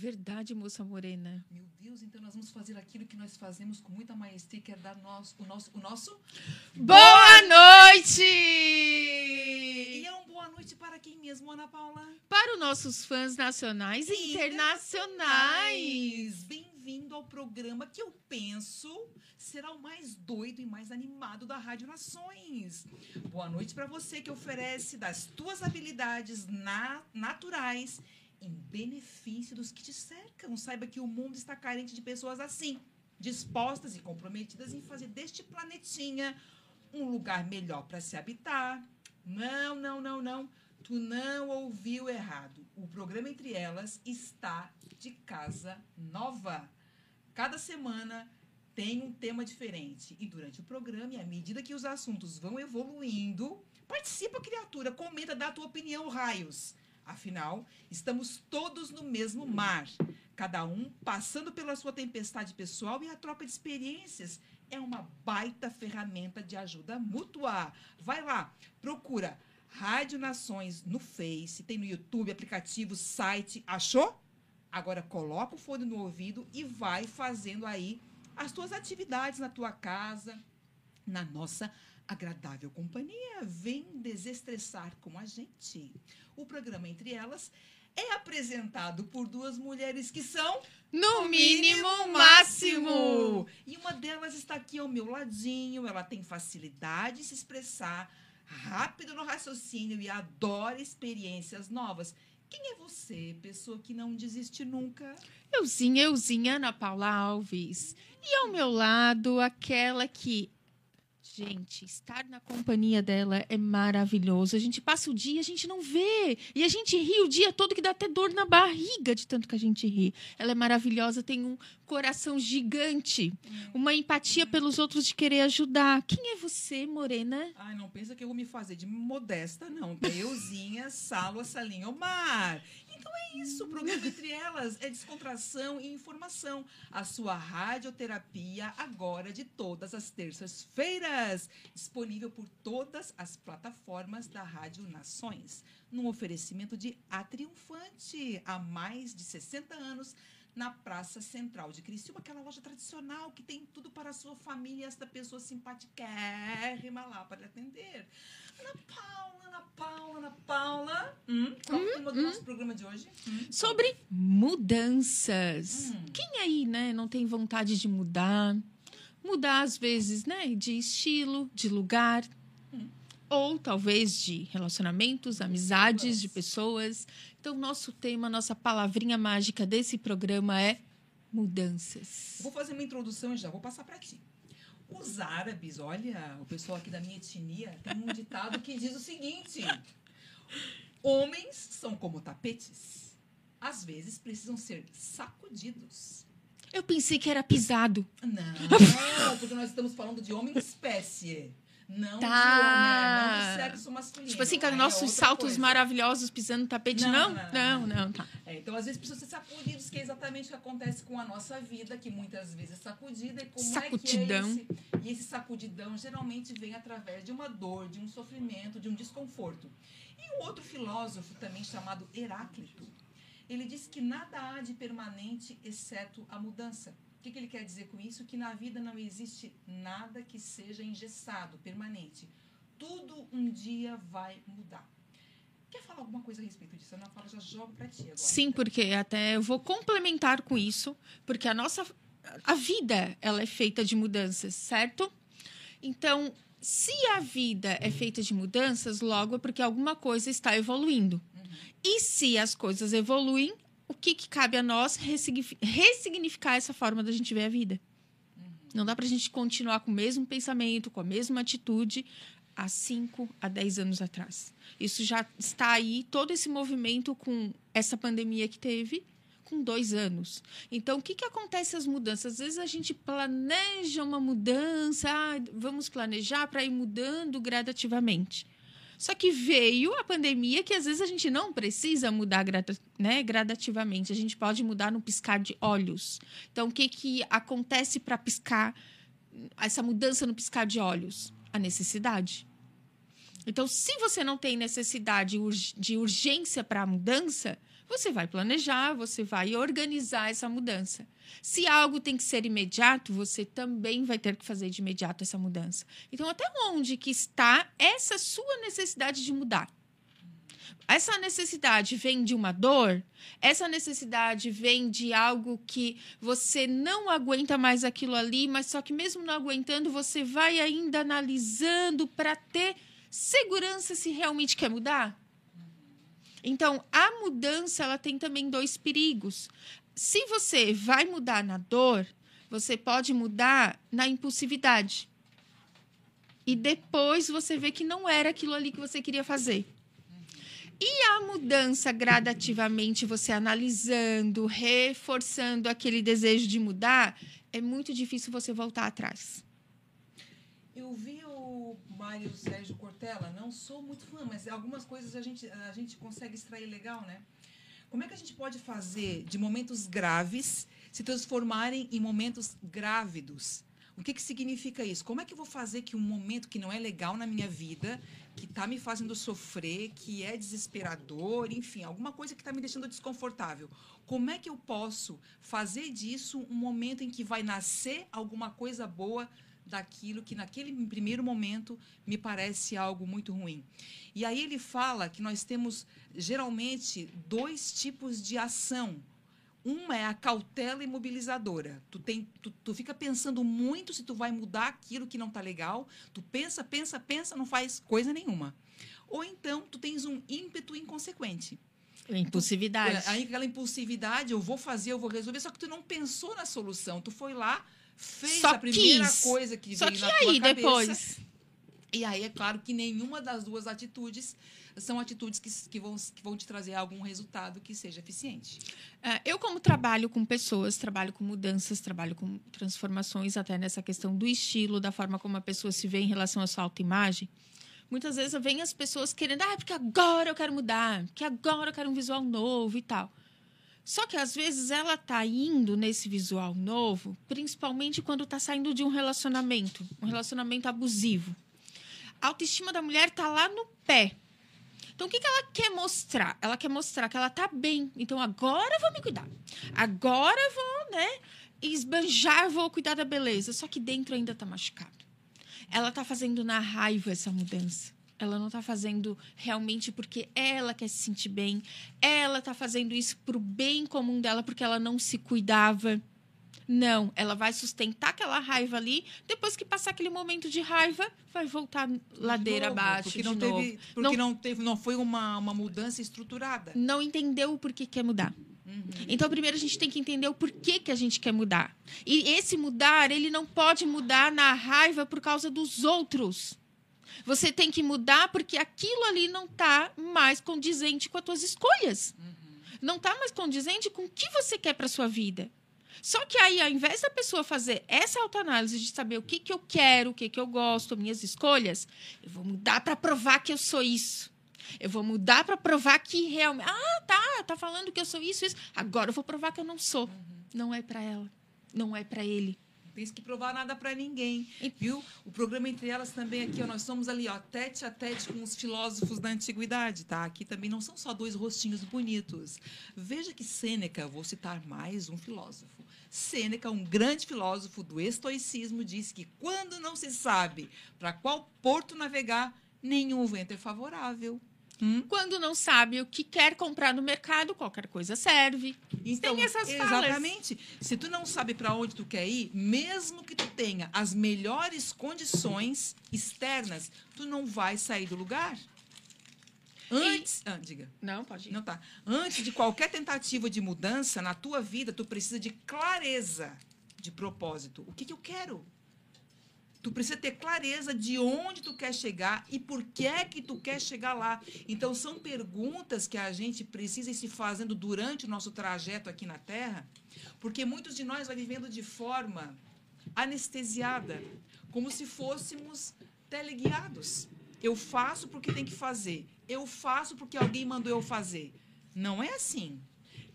Verdade, moça morena. Meu Deus, então nós vamos fazer aquilo que nós fazemos com muita maestria, que é dar nosso, o nosso. O nosso... Boa noite! E é um boa noite para quem mesmo, Ana Paula? Para os nossos fãs nacionais e internacionais. Bem-vindo ao programa que eu penso será o mais doido e mais animado da Rádio Nações. Boa noite para você que oferece das tuas habilidades na- naturais em benefício dos que te cercam. Saiba que o mundo está carente de pessoas assim, dispostas e comprometidas em fazer deste planetinha um lugar melhor para se habitar. Não, não, não, não. Tu não ouviu errado. O programa Entre Elas está de casa nova. Cada semana tem um tema diferente. E durante o programa, e à medida que os assuntos vão evoluindo, participa, criatura, comenta, dá a tua opinião, raios. Afinal, estamos todos no mesmo mar. Cada um passando pela sua tempestade pessoal e a troca de experiências é uma baita ferramenta de ajuda mútua. Vai lá, procura Rádio Nações no Face, tem no YouTube, aplicativo, site. Achou? Agora coloca o fone no ouvido e vai fazendo aí as tuas atividades na tua casa, na nossa agradável companhia. Vem desestressar com a gente. O programa Entre Elas é apresentado por duas mulheres que são No mínimo, máximo. e uma delas está aqui ao meu ladinho. Ela tem facilidade em se expressar, rápido no raciocínio e adora experiências novas. Quem é você, pessoa que não desiste nunca? Euzinha, Euzinha, Ana Paula Alves. E ao meu lado, aquela que. Gente, estar na companhia dela é maravilhoso. A gente passa o dia, a gente não vê. E a gente ri o dia todo que dá até dor na barriga de tanto que a gente ri. Ela é maravilhosa, tem um coração gigante, uma empatia pelos outros de querer ajudar. Quem é você, Morena? Ai, não pensa que eu vou me fazer de modesta, não. Euzinha, Salo, Salinha, Omar. Então é isso, o programa Entre Elas é descontração e informação. A sua radioterapia agora de todas as terças-feiras. Disponível por todas as plataformas da Rádio Nações. Num oferecimento de A Triunfante, há mais de 60 anos, na Praça Central de Criciúma, aquela loja tradicional que tem tudo para a sua família e esta pessoa simpatiquérrima lá para lhe atender. Ana Paula, Ana Paula, Ana Paula. Hum, qual é o tema do nosso programa de hoje? Hum, Sobre mudanças. Hum. Quem aí, né, não tem vontade de mudar? Mudar, às vezes, né, de estilo, de lugar. Hum. Ou talvez de relacionamentos, amizades, de pessoas. Então, nosso tema, nossa palavrinha mágica desse programa é mudanças. Vou fazer uma introdução e já vou passar para ti. Os árabes, olha, o pessoal aqui da minha etnia tem um ditado que diz o seguinte: Homens são como tapetes. Às vezes precisam ser sacudidos. Eu pensei que era pisado. Não, porque nós estamos falando de homem espécie. Não Tá. de homem, não do sexo masculino. Tipo assim, com os é nossos saltos coisa. maravilhosos pisando no tapete, Não, não? não, Não, não. não, tá. É, então, às vezes, precisam ser sacudidos, que é exatamente o que acontece com a nossa vida, que muitas vezes é sacudida. E como Sacudidão. é que é esse? E esse sacudidão geralmente vem através de uma dor, de um sofrimento, de um desconforto. E um outro filósofo também chamado Heráclito, ele diz que nada há de permanente exceto a mudança. O que, que ele quer dizer com isso? Que na vida não existe nada que seja engessado, permanente. Tudo um dia vai mudar. Quer falar alguma coisa a respeito disso? Ana Paula, já jogo para ti agora. Sim, porque até eu vou complementar com isso, porque a nossa a vida ela é feita de mudanças, certo? Então, se a vida é feita de mudanças, logo é porque alguma coisa está evoluindo. E se as coisas evoluem, o que, que cabe a nós ressignifi- ressignificar essa forma da gente ver a vida? Não dá para a gente continuar com o mesmo pensamento, com a mesma atitude há 5 a 10 anos atrás. Isso já está aí, todo esse movimento com essa pandemia que teve, com dois anos. Então, o que, que acontece as mudanças? Às vezes a gente planeja uma mudança, ah, vamos planejar para ir mudando gradativamente. Só que veio a pandemia que às vezes a gente não precisa mudar né, gradativamente. A gente pode mudar no piscar de olhos. Então, o que, que acontece para piscar essa mudança no piscar de olhos? A necessidade. Então, se você não tem necessidade de urgência para a mudança, você vai planejar, você vai organizar essa mudança. Se algo tem que ser imediato, você também vai ter que fazer de imediato essa mudança. Então, até onde que está essa sua necessidade de mudar? Essa necessidade vem de uma dor? Essa necessidade vem de algo que você não aguenta mais aquilo ali, mas só que mesmo não aguentando, você vai ainda analisando para ter segurança se realmente quer mudar? Então, a mudança ela tem também dois perigos. Se você vai mudar na dor, você pode mudar na impulsividade. E depois você vê que não era aquilo ali que você queria fazer. E a mudança gradativamente, você analisando, reforçando aquele desejo de mudar, é muito difícil você voltar atrás. Eu vi Mário Sérgio Cortella, não sou muito fã, mas algumas coisas a gente, a gente consegue extrair legal, né? Como é que a gente pode fazer de momentos graves se transformarem em momentos grávidos? O que, que significa isso? Como é que eu vou fazer que um momento que não é legal na minha vida, que está me fazendo sofrer, que é desesperador, enfim, alguma coisa que está me deixando desconfortável, como é que eu posso fazer disso um momento em que vai nascer alguma coisa boa daquilo que naquele primeiro momento me parece algo muito ruim. E aí ele fala que nós temos geralmente dois tipos de ação. Uma é a cautela imobilizadora. Tu, tem, tu, tu fica pensando muito se tu vai mudar aquilo que não está legal. Tu pensa, pensa, pensa, não faz coisa nenhuma. Ou então tu tens um ímpeto inconsequente. Impulsividade. Aí aquela impulsividade, eu vou fazer, eu vou resolver, só que tu não pensou na solução. Tu foi lá, fez Só a primeira quis. coisa que Só veio que na tua aí, cabeça. depois? E aí é claro que nenhuma das duas atitudes são atitudes que, que, vão, que vão te trazer algum resultado que seja eficiente. É, Eu, como trabalho com pessoas, trabalho com mudanças, trabalho com transformações, até nessa questão do estilo, da forma como a pessoa se vê em relação à sua autoimagem, muitas vezes vem as pessoas querendo, ah, porque agora eu quero mudar, porque agora eu quero um visual novo e tal. Só que às vezes ela tá indo nesse visual novo, principalmente quando tá saindo de um relacionamento, um relacionamento abusivo. A autoestima da mulher tá lá no pé. Então, o que, que ela quer mostrar? Ela quer mostrar que ela tá bem. Então, agora eu vou me cuidar. Agora eu vou, né, esbanjar, vou cuidar da beleza. Só que dentro ainda tá machucado. Ela tá fazendo na raiva essa mudança. Ela não tá fazendo realmente porque ela quer se sentir bem. Ela tá fazendo isso pro bem comum dela, porque ela não se cuidava. Não, ela vai sustentar aquela raiva ali. Depois que passar aquele momento de raiva, vai voltar ladeira De novo, abaixo Porque, de não, novo. teve, porque não... teve, não foi uma, uma mudança estruturada. Não entendeu o porquê quer mudar. Então, primeiro a gente tem que entender o porquê que a gente quer mudar. E esse mudar, ele não pode mudar na raiva por causa dos outros. Você tem que mudar porque aquilo ali não está mais condizente com as tuas escolhas. Não está mais condizente com o que você quer para sua vida. Só que aí, ao invés da pessoa fazer essa autoanálise de saber o que, que eu quero, o que, que eu gosto, minhas escolhas, eu vou mudar para provar que eu sou isso. Eu vou mudar para provar que realmente. Ah, tá, tá falando que eu sou isso, isso. Agora eu vou provar que eu não sou. Uhum. Não é para ela. Não é para ele. Tem que provar nada para ninguém, viu? O programa Entre Elas também aqui, ó, nós somos ali, ó, tete a tete com os filósofos da antiguidade, tá? Aqui também não são só dois rostinhos bonitos. Veja que Sêneca, vou citar mais um filósofo. Sêneca, um grande filósofo do estoicismo, disse que quando não se sabe para qual porto navegar, nenhum vento é favorável. Hum? Quando não sabe o que quer comprar no mercado, qualquer coisa serve. Então, Tem essas falas. Exatamente. Se tu não sabe para onde tu quer ir, mesmo que tu tenha as melhores condições externas, tu não vai sair do lugar. Antes, ah, diga. Não, pode ir. Não tá. Antes de qualquer tentativa de mudança na tua vida, tu precisa de clareza de propósito. O que, que eu quero? Tu precisa ter clareza de onde tu quer chegar e por que é que tu quer chegar lá. Então são perguntas que a gente precisa ir se fazendo durante o nosso trajeto aqui na Terra, porque muitos de nós vai vivendo de forma anestesiada, como se fôssemos teleguiados. Eu faço porque tem que fazer. Eu faço porque alguém mandou eu fazer. Não é assim.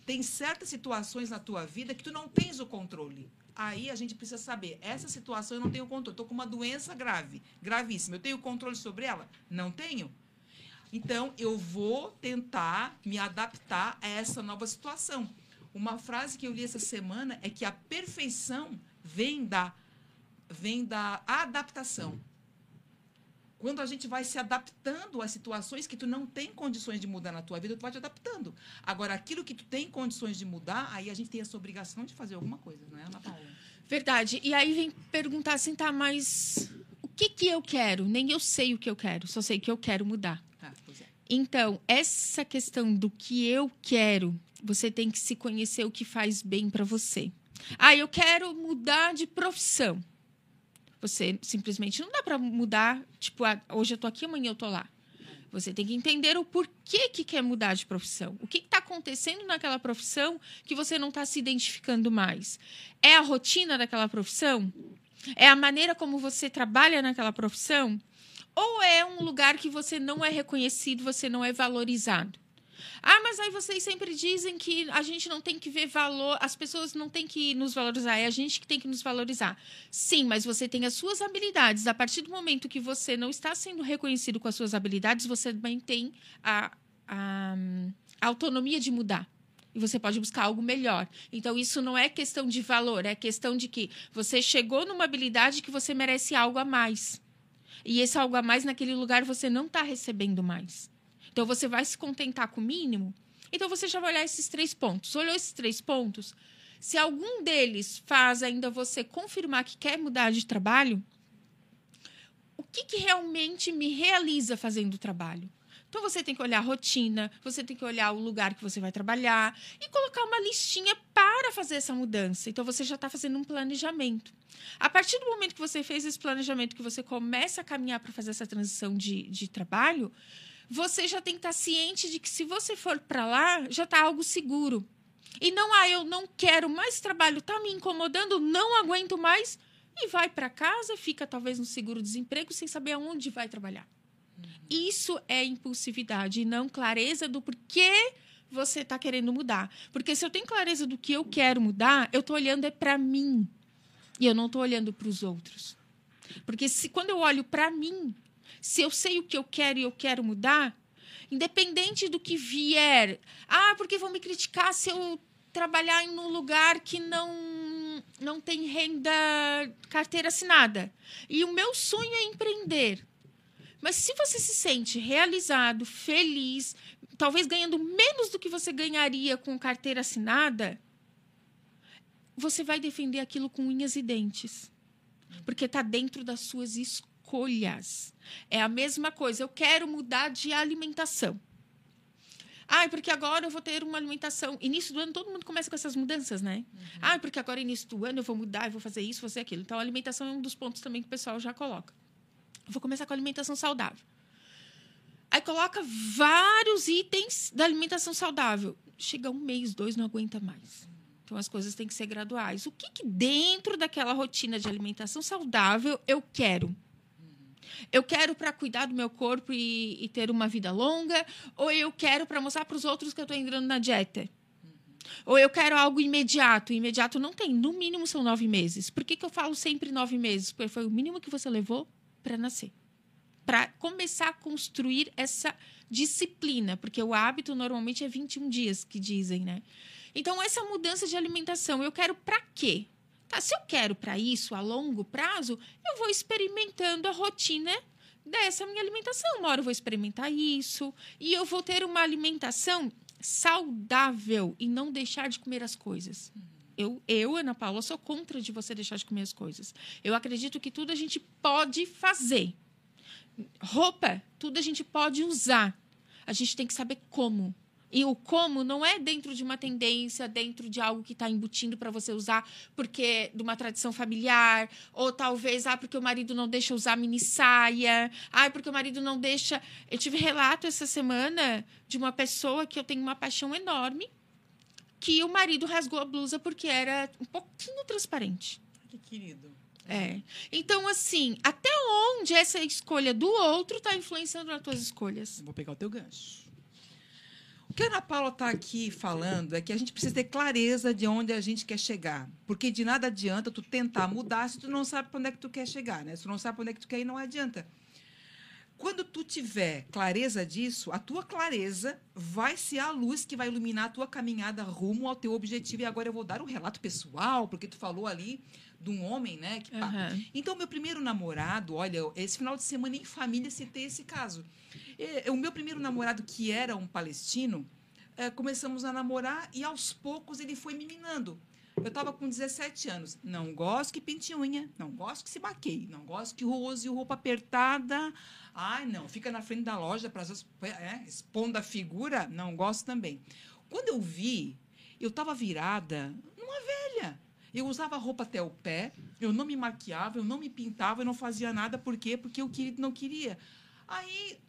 Tem certas situações na tua vida que tu não tens o controle. Aí a gente precisa saber, essa situação eu não tenho controle. Estou com uma doença grave, gravíssima. Eu tenho controle sobre ela? Não tenho. Então, eu vou tentar me adaptar a essa nova situação. Uma frase que eu li essa semana é que a perfeição vem da, vem da adaptação. Quando a gente vai se adaptando às situações que tu não tem condições de mudar na tua vida, tu vai te adaptando. Agora, aquilo que tu tem condições de mudar, aí a gente tem essa obrigação de fazer alguma coisa, não é, Ana Paula? Verdade. E aí vem perguntar assim, tá, mas o que que eu quero? Nem eu sei o que eu quero, só sei que eu quero mudar. Ah, pois é. Então, essa questão do que eu quero, você tem que se conhecer o que faz bem para você. Ah, eu quero mudar de profissão. Você simplesmente não dá para mudar, tipo, hoje eu tô aqui, amanhã eu tô lá. Você tem que entender o porquê que quer mudar de profissão. O que está acontecendo naquela profissão que você não está se identificando mais? É a rotina daquela profissão? É a maneira como você trabalha naquela profissão? Ou é um lugar que você não é reconhecido, você não é valorizado? Ah, mas aí vocês sempre dizem que a gente não tem que ver valor, as pessoas não têm que nos valorizar, é a gente que tem que nos valorizar. Sim, mas você tem as suas habilidades. A partir do momento que você não está sendo reconhecido com as suas habilidades, você também tem a, a, a autonomia de mudar e você pode buscar algo melhor. Então, isso não é questão de valor, é questão de que você chegou numa habilidade que você merece algo a mais. E esse algo a mais naquele lugar você não está recebendo mais. Então você vai se contentar com o mínimo. Então você já vai olhar esses três pontos. Olhou esses três pontos? Se algum deles faz ainda você confirmar que quer mudar de trabalho, o que, que realmente me realiza fazendo o trabalho? Então você tem que olhar a rotina, você tem que olhar o lugar que você vai trabalhar e colocar uma listinha para fazer essa mudança. Então você já está fazendo um planejamento. A partir do momento que você fez esse planejamento, que você começa a caminhar para fazer essa transição de, de trabalho, você já tem que estar ciente de que se você for para lá, já está algo seguro. E não, ah, eu não quero mais trabalho, está me incomodando, não aguento mais. E vai para casa, fica talvez no seguro-desemprego sem saber aonde vai trabalhar. Uhum. Isso é impulsividade e não clareza do porquê você está querendo mudar. Porque se eu tenho clareza do que eu quero mudar, eu estou olhando é para mim. E eu não estou olhando para os outros. Porque se quando eu olho para mim, se eu sei o que eu quero e eu quero mudar, independente do que vier, ah, porque vão me criticar se eu trabalhar em um lugar que não não tem renda carteira assinada. E o meu sonho é empreender. Mas se você se sente realizado, feliz, talvez ganhando menos do que você ganharia com carteira assinada, você vai defender aquilo com unhas e dentes. Porque está dentro das suas escolhas escolhas. É a mesma coisa. Eu quero mudar de alimentação. Ah, porque agora eu vou ter uma alimentação. Início do ano, todo mundo começa com essas mudanças, né? Uhum. Ah, porque agora, início do ano, eu vou mudar, eu vou fazer isso, vou fazer aquilo. Então, a alimentação é um dos pontos também que o pessoal já coloca. Eu vou começar com a alimentação saudável. Aí coloca vários itens da alimentação saudável. Chega um mês, dois, não aguenta mais. Então as coisas têm que ser graduais. O que, que dentro daquela rotina de alimentação saudável eu quero? Eu quero para cuidar do meu corpo e, e, ter uma vida longa, ou eu quero para mostrar para os outros que eu estou entrando na dieta? Ou eu quero algo imediato. Imediato não tem. No mínimo são nove meses. Por que, que eu falo sempre nove meses? Porque foi o mínimo que você levou para nascer. Para começar a construir essa disciplina. Porque o hábito normalmente é 21 dias, que dizem, né? Então, essa mudança de alimentação, eu quero para quê? Tá, se eu quero para isso a longo prazo, eu vou experimentando a rotina dessa minha alimentação. Uma hora eu vou experimentar isso e eu vou ter uma alimentação saudável e não deixar de comer as coisas. Eu, eu, Ana Paula, sou contra de você deixar de comer as coisas. Eu acredito que tudo a gente pode fazer. Roupa, tudo a gente pode usar. A gente tem que saber como. E o como não é dentro de uma tendência, dentro de algo que está embutindo para você usar porque de uma tradição familiar, ou talvez ah, porque o marido não deixa usar mini saia, ah, porque o marido não deixa. Eu tive relato essa semana de uma pessoa que eu tenho uma paixão enorme, que o marido rasgou a blusa porque era um pouquinho transparente. Que querido. É. Então, assim, até onde essa escolha do outro está influenciando nas tuas escolhas? Vou pegar o teu gancho. Que a Ana Paula está aqui falando é que a gente precisa ter clareza de onde a gente quer chegar. Porque de nada adianta tu tentar mudar se tu não sabe para onde é que tu quer chegar, né? Se tu não sabe para onde é que tu quer ir, não adianta. Quando tu tiver clareza disso, a tua clareza vai ser a luz que vai iluminar a tua caminhada rumo ao teu objetivo. E agora eu vou dar um relato pessoal, porque tu falou ali de um homem, né? Que, uhum. Então, meu primeiro namorado, olha, esse final de semana em família citei esse caso. E, o meu primeiro namorado, que era um palestino, é, começamos a namorar e aos poucos ele foi me minando. Eu estava com 17 anos. Não gosto que pinte unha, não gosto que se maqueie, não gosto que use roupa apertada. Ai, não, fica na frente da loja para é, expondo a figura, não gosto também. Quando eu vi, eu estava virada numa velha. Eu usava roupa até o pé, eu não me maquiava, eu não me pintava, eu não fazia nada. Por quê? Porque eu não queria. Aí,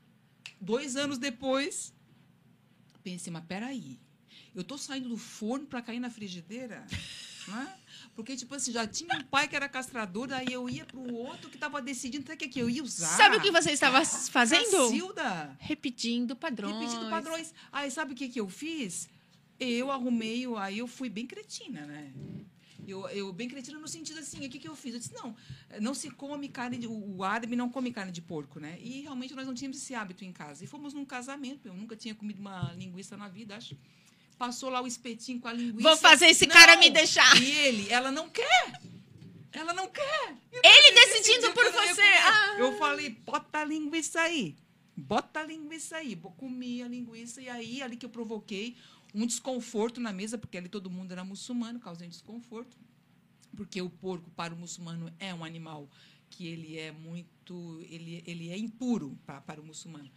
dois anos depois, pensei, mas peraí, eu tô saindo do forno para cair na frigideira? Né? Porque, tipo assim, já tinha um pai que era castrador, daí eu ia para o outro que estava decidindo até que, que eu ia usar. Sabe o que você estava fazendo? Cacilda. Repetindo padrões. Repetindo padrões. Aí, sabe o que, que eu fiz? Eu arrumei, aí eu fui bem cretina, né? Eu, eu bem cretina no sentido assim, o que, que eu fiz? Eu disse, não, não se come carne, de, o árabe não come carne de porco, né? E realmente nós não tínhamos esse hábito em casa. E fomos num casamento, eu nunca tinha comido uma linguiça na vida, acho. Passou lá o espetinho com a linguiça. Vou fazer esse não. cara me deixar. E ele, ela não quer. Ela não quer. Ele decidindo por você. Ah. Eu falei, bota a linguiça aí. Bota a linguiça aí. Comi a linguiça e aí, ali que eu provoquei um desconforto na mesa, porque ali todo mundo era muçulmano, causando desconforto, porque o porco para o muçulmano é um animal que ele é muito, ele, ele é impuro para, para o muçulmano.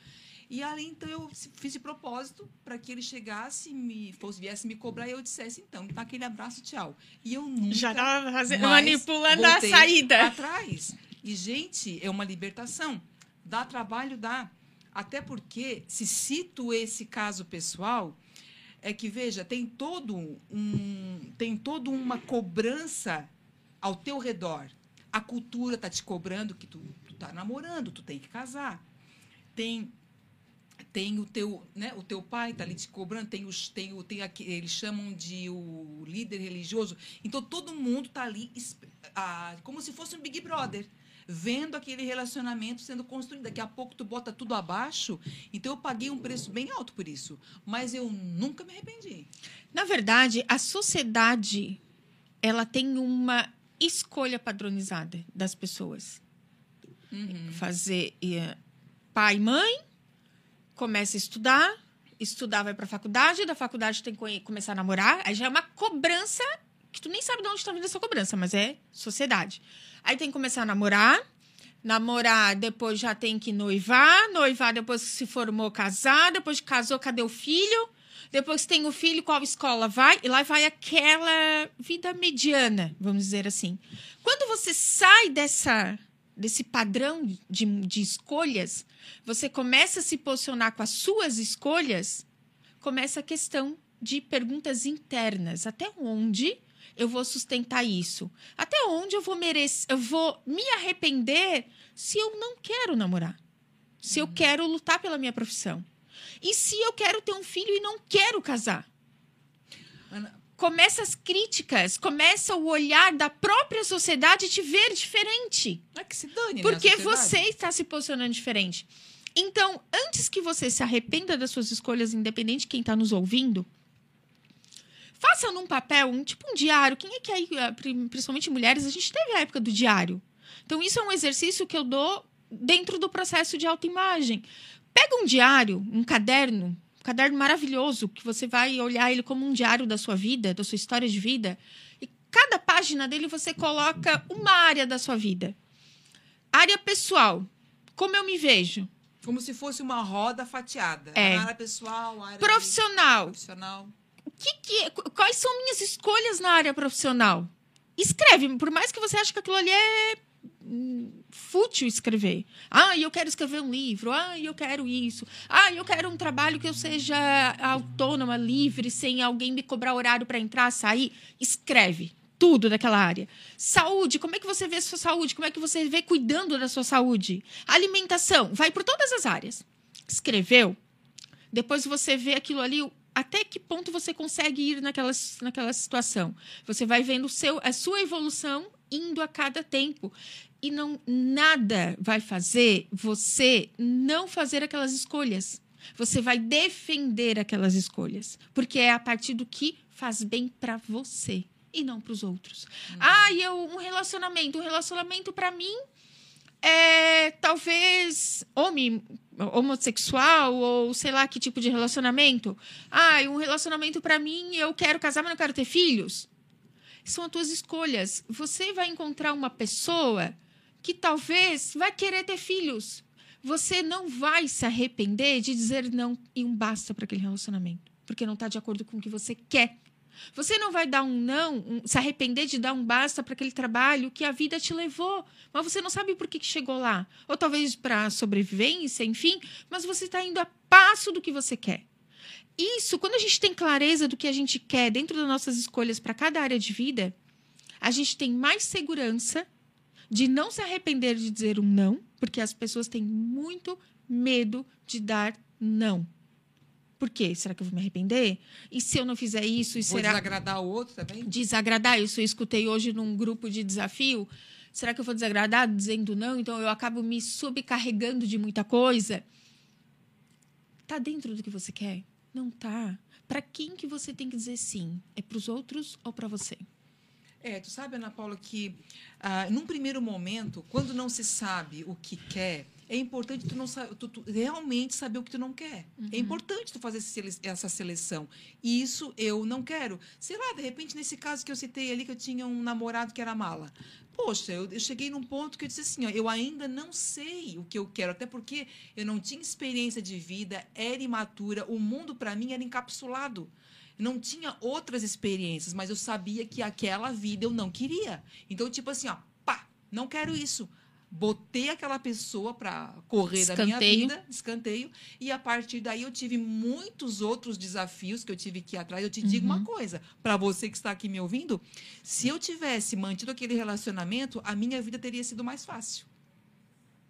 E ali, então, eu fiz de propósito para que ele chegasse, me fosse, viesse me cobrar e eu dissesse, então, tá aquele abraço, tchau. E eu nunca. Já estava manipulando a saída. Atrás. E, gente, é uma libertação. Dá trabalho, dá. Até porque, se cito esse caso pessoal, é que veja, tem todo um tem toda uma cobrança ao teu redor. A cultura tá te cobrando que tu, tu tá namorando, tu tem que casar. Tem tem o teu, né, o teu pai tá ali te cobrando, tem os tem o tem aqui, eles chamam de o líder religioso. Então todo mundo tá ali a, como se fosse um Big Brother vendo aquele relacionamento sendo construído. Daqui a pouco tu bota tudo abaixo. Então eu paguei um preço bem alto por isso, mas eu nunca me arrependi. Na verdade, a sociedade ela tem uma escolha padronizada das pessoas. Uhum. Fazer uh, pai mãe, começa a estudar, estudar vai para a faculdade, da faculdade tem que começar a namorar, aí já é uma cobrança que tu nem sabe de onde está vindo essa cobrança, mas é sociedade. Aí tem que começar a namorar. Namorar, depois já tem que noivar. Noivar, depois que se formou, casar. Depois que casou, cadê o filho? Depois tem o filho, qual escola vai? E lá vai aquela vida mediana, vamos dizer assim. Quando você sai dessa desse padrão de, de escolhas, você começa a se posicionar com as suas escolhas, começa a questão de perguntas internas. Até onde eu vou sustentar isso? Até onde eu vou merecer, eu vou me arrepender se eu não quero namorar? Se eu quero lutar pela minha profissão? E se eu quero ter um filho e não quero casar? Ana, Começa as críticas, começa o olhar da própria sociedade te ver diferente. é que se dane, né, Porque sociedade. você está se posicionando diferente. Então, antes que você se arrependa das suas escolhas, independente de quem está nos ouvindo, faça num papel, um, tipo um diário. Quem é que aí, pri- principalmente mulheres, a gente teve a época do diário. Então, isso é um exercício que eu dou dentro do processo de autoimagem. Pega um diário, um caderno, caderno maravilhoso, que você vai olhar ele como um diário da sua vida, da sua história de vida, e cada página dele você coloca uma área da sua vida. Área pessoal. Como eu me vejo? Como se fosse uma roda fatiada. É. A área pessoal, área Profissional. profissional. O que que- qu- quais são minhas escolhas na área profissional? Escreve, por mais que você ache que aquilo ali é hum, fútil escrever. Ah, eu quero escrever um livro. Ah, eu quero isso. Ah, eu quero um trabalho que eu seja autônoma, livre, sem alguém me cobrar horário para entrar, sair. Escreve tudo daquela área. Saúde, como é que você vê a sua saúde? Como é que você vê cuidando da sua saúde? Alimentação, vai por todas as áreas. Escreveu? Depois você vê aquilo ali, até que ponto você consegue ir naquela, naquela situação. Você vai vendo seu, a sua evolução indo a cada tempo. E não nada vai fazer você não fazer aquelas escolhas. Você vai defender aquelas escolhas, porque é a partir do que faz bem para você e não para os outros. Ah, e eu um relacionamento, um relacionamento para mim é talvez homem homossexual ou sei lá que tipo de relacionamento. Ah, e um relacionamento para mim, eu quero casar, mas não quero ter filhos. São as tuas escolhas. Você vai encontrar uma pessoa que talvez vai querer ter filhos. Você não vai se arrepender de dizer não e um basta para aquele relacionamento, porque não está de acordo com o que você quer. Você não vai dar um não, um- se arrepender de dar um basta para aquele trabalho que a vida te levou, mas você não sabe por que, que chegou lá. Ou talvez para sobrevivência, enfim, mas você está indo a passo do que você quer. Isso, quando a gente tem clareza do que a gente quer dentro das nossas escolhas para cada área de vida, a gente tem mais segurança de não se arrepender de dizer um não, porque as pessoas têm muito medo de dar não. Por quê? Será que eu vou me arrepender? E se eu não fizer isso, e Vou será desagradar o outro também? desagradar? Isso eu escutei hoje num grupo de desafio. Será que eu vou desagradar dizendo não? Então eu acabo me subcarregando de muita coisa. Tá dentro do que você quer? Não tá. Para quem que você tem que dizer sim? É para os outros ou para você? É, tu sabe, Ana Paula, que ah, num primeiro momento, quando não se sabe o que quer, é importante tu, não tu- tu realmente saber o que tu não quer. É importante tu fazer esse essa seleção. E isso eu não quero. Sei lá, de repente, nesse caso que eu citei ali, que eu tinha um namorado que era mala. Poxa, eu, eu cheguei num ponto que eu disse assim, ó, eu ainda não sei o que eu quero, até porque eu não tinha experiência de vida, era imatura, o mundo para mim era encapsulado. Não tinha outras experiências, mas eu sabia que aquela vida eu não queria. Então, tipo assim, ó, pá, não quero isso. Botei aquela pessoa para correr da minha Escanteio. vida, escanteio, e a partir daí eu tive muitos outros desafios que eu tive que ir atrás. Eu te digo Uhum. uma coisa, para você que está aqui me ouvindo, se eu tivesse mantido aquele relacionamento, a minha vida teria sido mais fácil.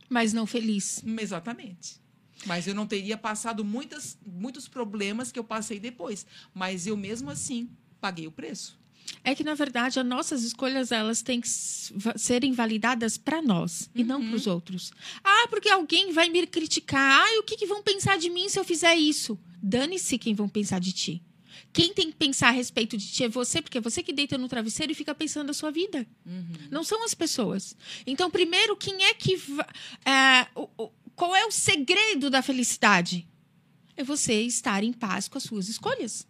Mas não feliz. Exatamente. Mas eu não teria passado muitas, muitos problemas que eu passei depois. Mas eu, mesmo assim, paguei o preço. É que, na verdade, as nossas escolhas elas têm que serem validadas para nós e não para os outros. Ah, porque alguém vai me criticar. Ah, o que, que vão pensar de mim se eu fizer isso? Dane-se quem vão pensar de ti. Quem tem que pensar a respeito de ti é você, porque é você que deita no travesseiro e fica pensando a sua vida. Não são as pessoas. Então, primeiro, quem é que. é, o- o- qual é o segredo da felicidade? É você estar em paz com as suas escolhas.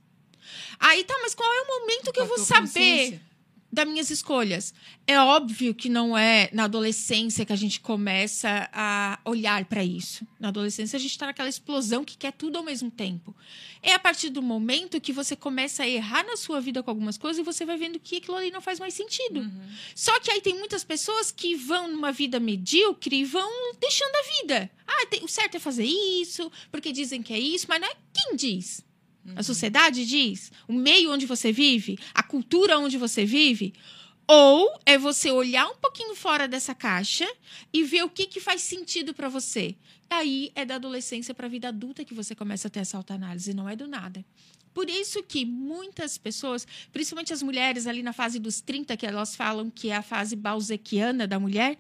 Aí tá, mas qual é o momento que eu Com a vou saber. Das minhas escolhas? É óbvio que não é na adolescência que a gente começa a olhar para isso. Na adolescência a gente está naquela explosão que quer tudo ao mesmo tempo. É a partir do momento que você começa a errar na sua vida com algumas coisas e você vai vendo que aquilo ali não faz mais sentido. Uhum. Só que aí tem muitas pessoas que vão numa vida medíocre e vão deixando a vida. Ah, tem- o certo é fazer isso, porque dizem que é isso, mas não é quem diz. A sociedade diz? O meio onde você vive? A cultura onde você vive? Ou é você olhar um pouquinho fora dessa caixa e ver o que, que faz sentido para você. Aí é da adolescência para a vida adulta que você começa a ter essa autoanálise, não é do nada. Por isso que muitas pessoas, principalmente as mulheres ali na fase dos 30, que elas falam que é a fase balzequiana da mulher,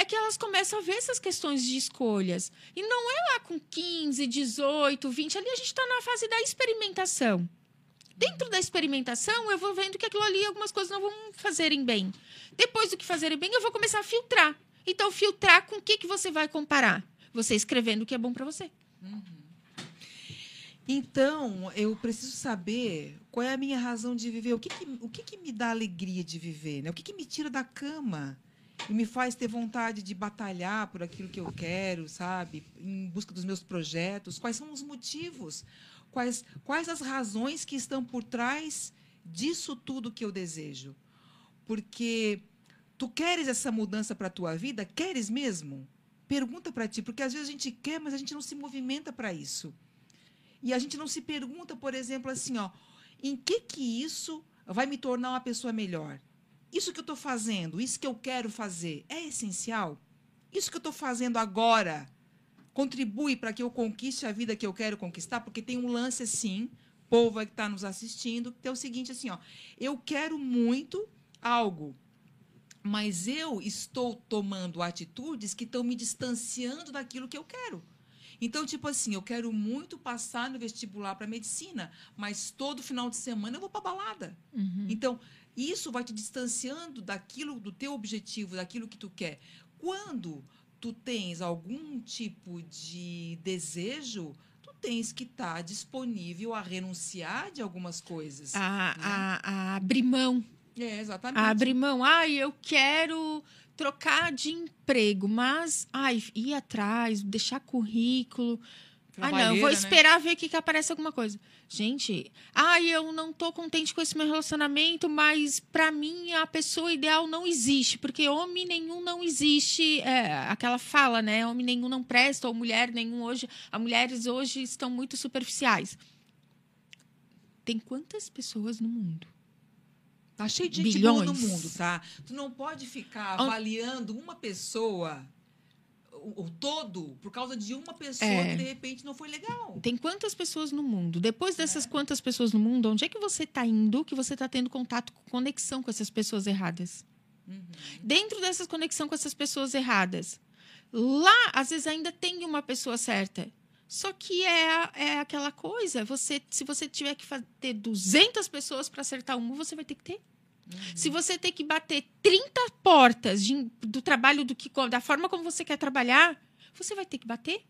é que elas começam a ver essas questões de escolhas. E não é lá com 15, 18, 20, ali a gente está na fase da experimentação. Dentro da experimentação, eu vou vendo que aquilo ali, algumas coisas não vão fazerem bem. Depois do que fazerem bem, eu vou começar a filtrar. Então, filtrar com o que, que você vai comparar? Você escrevendo o que é bom para você. Então, eu preciso saber qual é a minha razão de viver. O que, que- o que, que me dá alegria de viver? Né? O que, que me tira da cama e me faz ter vontade de batalhar por aquilo que eu quero, sabe? Em busca dos meus projetos. Quais são os motivos? Quais, quais as razões que estão por trás disso tudo que eu desejo? Porque tu queres essa mudança para a tua vida? Queres mesmo? Pergunta para ti, porque às vezes a gente quer, mas a gente não se movimenta para isso. E a gente não se pergunta, por exemplo, assim, ó, em que que isso vai me tornar uma pessoa melhor? Isso que eu estou fazendo, isso que eu quero fazer, é essencial? Isso que eu estou fazendo agora contribui para que eu conquiste a vida que eu quero conquistar? Porque tem um lance assim, povo que está nos assistindo, que é o seguinte, assim, ó, eu quero muito algo, mas eu estou tomando atitudes que estão me distanciando daquilo que eu quero. Então, tipo assim, eu quero muito passar no vestibular para medicina, mas todo final de semana eu vou para balada. Então, isso vai te distanciando daquilo, do teu objetivo, daquilo que tu quer. Quando tu tens algum tipo de desejo, tu tens que estar disponível a renunciar de algumas coisas. A, né? a, a abrir mão. É, exatamente. A abrir mão. Ai, eu quero trocar de emprego, mas ai, ir atrás, deixar currículo. Ah, não, Trabalheira, vou né? esperar ver o que, que aparece alguma coisa. Gente, ai, eu não tô contente com esse meu relacionamento, mas pra mim a pessoa ideal não existe, porque homem nenhum não existe. É, aquela fala, né? Homem nenhum não presta, ou mulher nenhum hoje. As mulheres hoje estão muito superficiais. Tem quantas pessoas no mundo? Tá cheio de gente boa no Bilhões. mundo, tá? Tu não pode ficar avaliando uma pessoa, o, o todo, por causa de uma pessoa É. que de repente não foi legal. Tem quantas pessoas no mundo? Depois dessas quantas pessoas no mundo, onde é que você está indo que você está tendo contato, conexão com essas pessoas erradas? Dentro dessas conexão com essas pessoas erradas, lá, às vezes, ainda tem uma pessoa certa. Só que é, é aquela coisa, você, se você tiver que ter 200 pessoas para acertar uma, você vai ter que ter. Se você ter que bater 30 portas de- do trabalho, do que, da forma como você quer trabalhar, você vai ter que bater.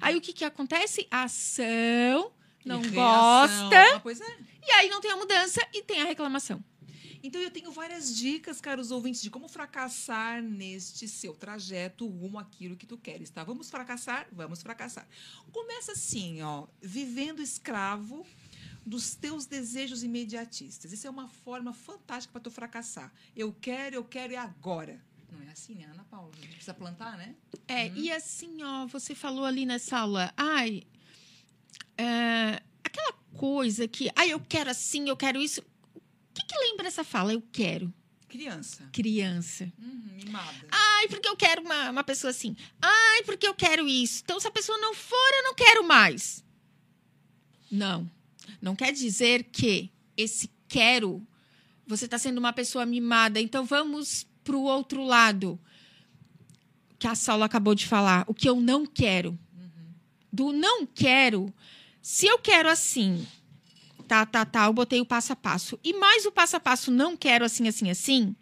Aí o que, que acontece? A ação não gosta, Ah, pois é. e aí não tem a mudança e tem a reclamação. Então eu tenho várias dicas, caros ouvintes, de como fracassar neste seu trajeto rumo àquilo que tu queres, tá? Vamos fracassar? Vamos fracassar. Começa assim, ó, vivendo escravo dos teus desejos imediatistas. Isso é uma forma fantástica para tu fracassar. Eu quero, eu quero e agora. Não é assim, né, Ana Paula? A gente precisa plantar, né? É, e assim, ó, você falou ali nessa aula, ai, é, aquela coisa que, ai, eu quero assim, eu quero isso. O que, que lembra essa fala? Eu quero. Criança. Criança. Uhum, mimada. Ai, porque eu quero uma, uma pessoa assim. Ai, porque eu quero isso. Então, se a pessoa não for, eu não quero mais. Não. Não quer dizer que esse quero, você está sendo uma pessoa mimada. Então, vamos para o outro lado. Que a Saulo acabou de falar. O que eu não quero. Do não quero. Se eu quero assim, tá, tá, tá, eu botei o passo a passo. E mais o passo a passo, não quero assim, assim, assim.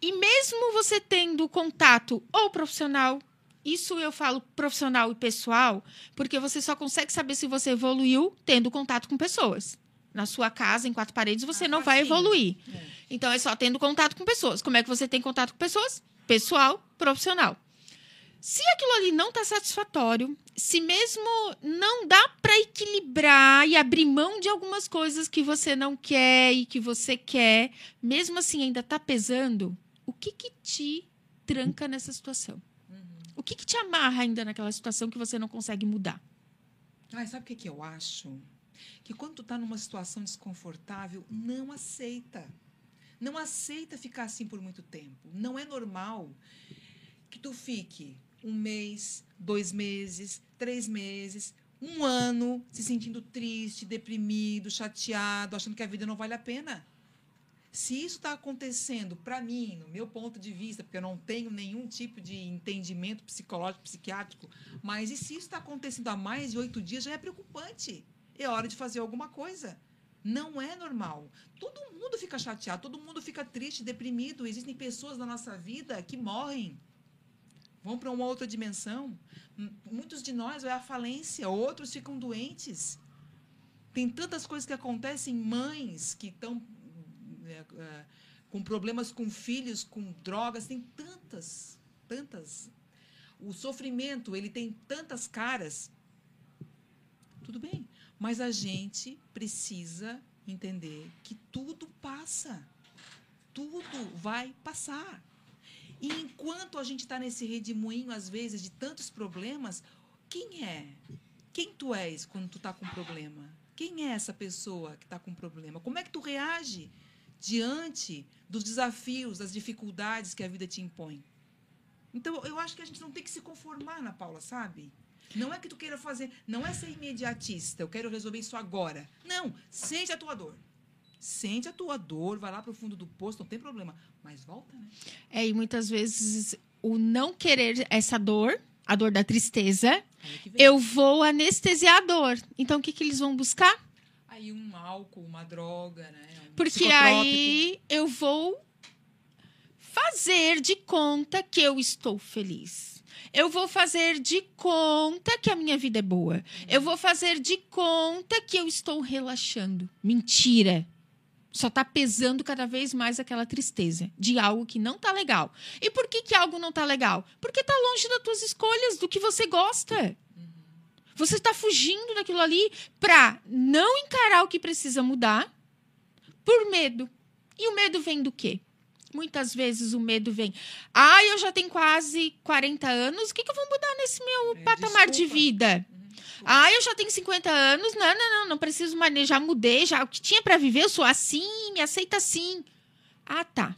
E mesmo você tendo contato ou profissional, isso eu falo profissional e pessoal, porque você só consegue saber se você evoluiu tendo contato com pessoas. Na sua casa, em quatro paredes, você Ah, não vai facinho. evoluir. É. Então é só tendo contato com pessoas. Como é que você tem contato com pessoas? Pessoal, profissional. Se aquilo ali não está satisfatório, se mesmo não dá para equilibrar e abrir mão de algumas coisas que você não quer e que você quer, mesmo assim ainda está pesando, o que que te tranca nessa situação? O que que te amarra ainda naquela situação que você não consegue mudar? Ai, sabe o que, que eu acho? que quando tu está numa situação desconfortável, não aceita. Não aceita ficar assim por muito tempo. Não é normal que tu fique um mês, dois meses, três meses, um ano se sentindo triste, deprimido, chateado, achando que a vida não vale a pena. Se isso está acontecendo para mim, no meu ponto de vista, porque eu não tenho nenhum tipo de entendimento psicológico, psiquiátrico, mas e se isso está acontecendo há mais de oito dias, já é preocupante. É hora de fazer alguma coisa. Não é normal. Todo mundo fica chateado, todo mundo fica triste, deprimido. Existem pessoas na nossa vida que morrem, vão para uma outra dimensão. Muitos de nós vai à falência, outros ficam doentes. Tem tantas coisas que acontecem, mães que estão é, é, com problemas com filhos, com drogas, tem tantas, tantas. O sofrimento, ele tem tantas caras. Tudo bem, mas a gente precisa entender que tudo passa. Tudo vai passar. E enquanto a gente está nesse redemoinho, às vezes, de tantos problemas, quem é? Quem tu és quando tu está com problema? Quem é essa pessoa que está com problema? Como é que tu reage? Diante dos desafios, das dificuldades que a vida te impõe. Então, eu acho que a gente não tem que se conformar, Ana Paula, sabe? Não é que tu queira fazer, não é ser imediatista, eu quero resolver isso agora. Não, sente a tua dor. Sente a tua dor, vai lá para o fundo do poço, não tem problema. Mas volta, né? É, e muitas vezes o não querer essa dor, a dor da tristeza, eu vou anestesiar a dor. Então, o que, que eles vão buscar? Aí um álcool, uma droga, né? Um Porque aí eu vou fazer de conta que eu estou feliz. Eu vou fazer de conta que a minha vida é boa. Eu vou fazer de conta que eu estou relaxando. Mentira. Só está pesando cada vez mais aquela tristeza de algo que não está legal. E por que, que algo não está legal? Porque está longe das tuas escolhas, do que você gosta. Você está fugindo daquilo ali para não encarar o que precisa mudar por medo. E o medo vem do quê? Muitas vezes o medo vem. Ah, eu já tenho quase 40 anos, o que, que eu vou mudar nesse meu é, patamar desculpa. de vida? Uhum. Ah, eu já tenho 50 anos. Não, não, não, não preciso mais. Já mudei, já o que tinha para viver, eu sou assim, me aceita assim. Ah, tá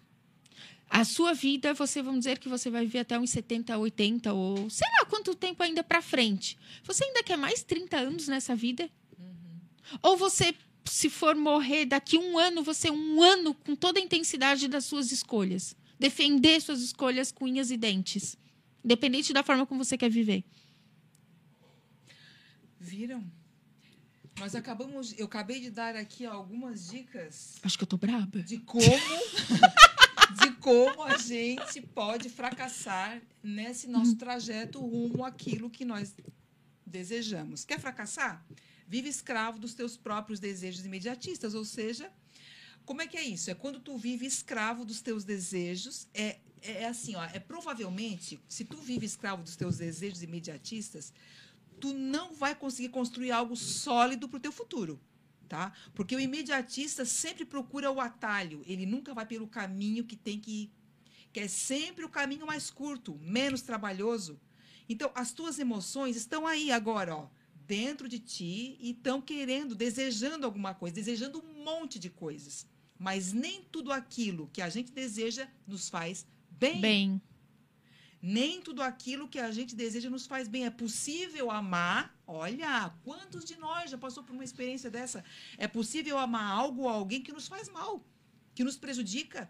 a sua vida, você vamos dizer que você vai viver até uns 70, 80 ou sei lá quanto tempo ainda para frente. Você ainda quer mais 30 anos nessa vida? Uhum. Ou você, se for morrer daqui um ano, você um ano com toda a intensidade das suas escolhas, defender suas escolhas com unhas e dentes, independente da forma como você quer viver. Viram? Nós acabamos, eu acabei de dar aqui algumas dicas. Acho que eu tô braba. De como como a gente pode fracassar nesse nosso trajeto rumo àquilo que nós desejamos. Quer fracassar? Vive escravo dos teus próprios desejos imediatistas, ou seja, como é que é isso? É quando tu vive escravo dos teus desejos, é, é, é assim, ó, é provavelmente, se tu vive escravo dos teus desejos imediatistas, tu não vai conseguir construir algo sólido para o teu futuro tá? Porque o imediatista sempre procura o atalho, ele nunca vai pelo caminho que tem que ir, que é sempre o caminho mais curto, menos trabalhoso. Então, as tuas emoções estão aí agora, ó, dentro de ti e estão querendo, desejando alguma coisa, desejando um monte de coisas. Mas nem tudo aquilo que a gente deseja nos faz bem. Bem. Nem tudo aquilo que a gente deseja nos faz bem. É possível amar. Olha, quantos de nós já passou por uma experiência dessa? É possível amar algo ou alguém que nos faz mal, que nos prejudica.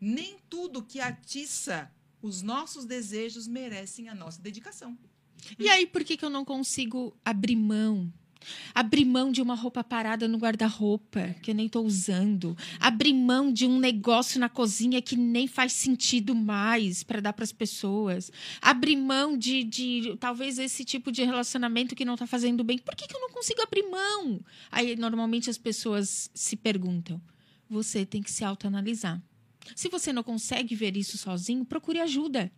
Nem tudo que atiça os nossos desejos merecem a nossa dedicação. E aí, por que, que eu não consigo abrir mão Abrir mão de uma roupa parada no guarda-roupa, que eu nem estou usando. Abrir mão de um negócio na cozinha que nem faz sentido mais para dar para as pessoas. Abrir mão de, de talvez esse tipo de relacionamento que não está fazendo bem. Por que, que eu não consigo abrir mão? Aí, normalmente, as pessoas se perguntam. Você tem que se autoanalisar. Se você não consegue ver isso sozinho, procure ajuda.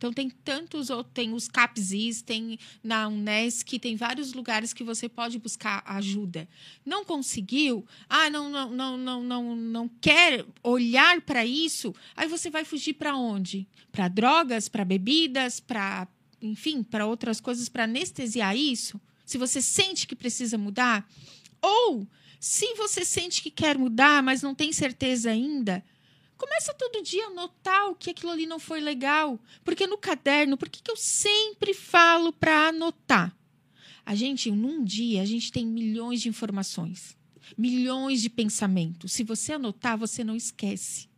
Então tem tantos outros, tem os CAPSIS, tem na Unesc, tem vários lugares que você pode buscar ajuda. Não conseguiu? Ah, não não não não não, não quer olhar para isso? Aí você vai fugir para onde? Para drogas, para bebidas, para enfim, para outras coisas para anestesiar isso? Se você sente que precisa mudar, Ou, se você sente que quer mudar, mas não tem certeza ainda, começa todo dia a notar o que aquilo ali não foi legal. Porque no caderno, por que, que eu sempre falo para anotar? A gente, num dia, a gente tem milhões de informações, milhões de pensamentos. Se você anotar, você não esquece.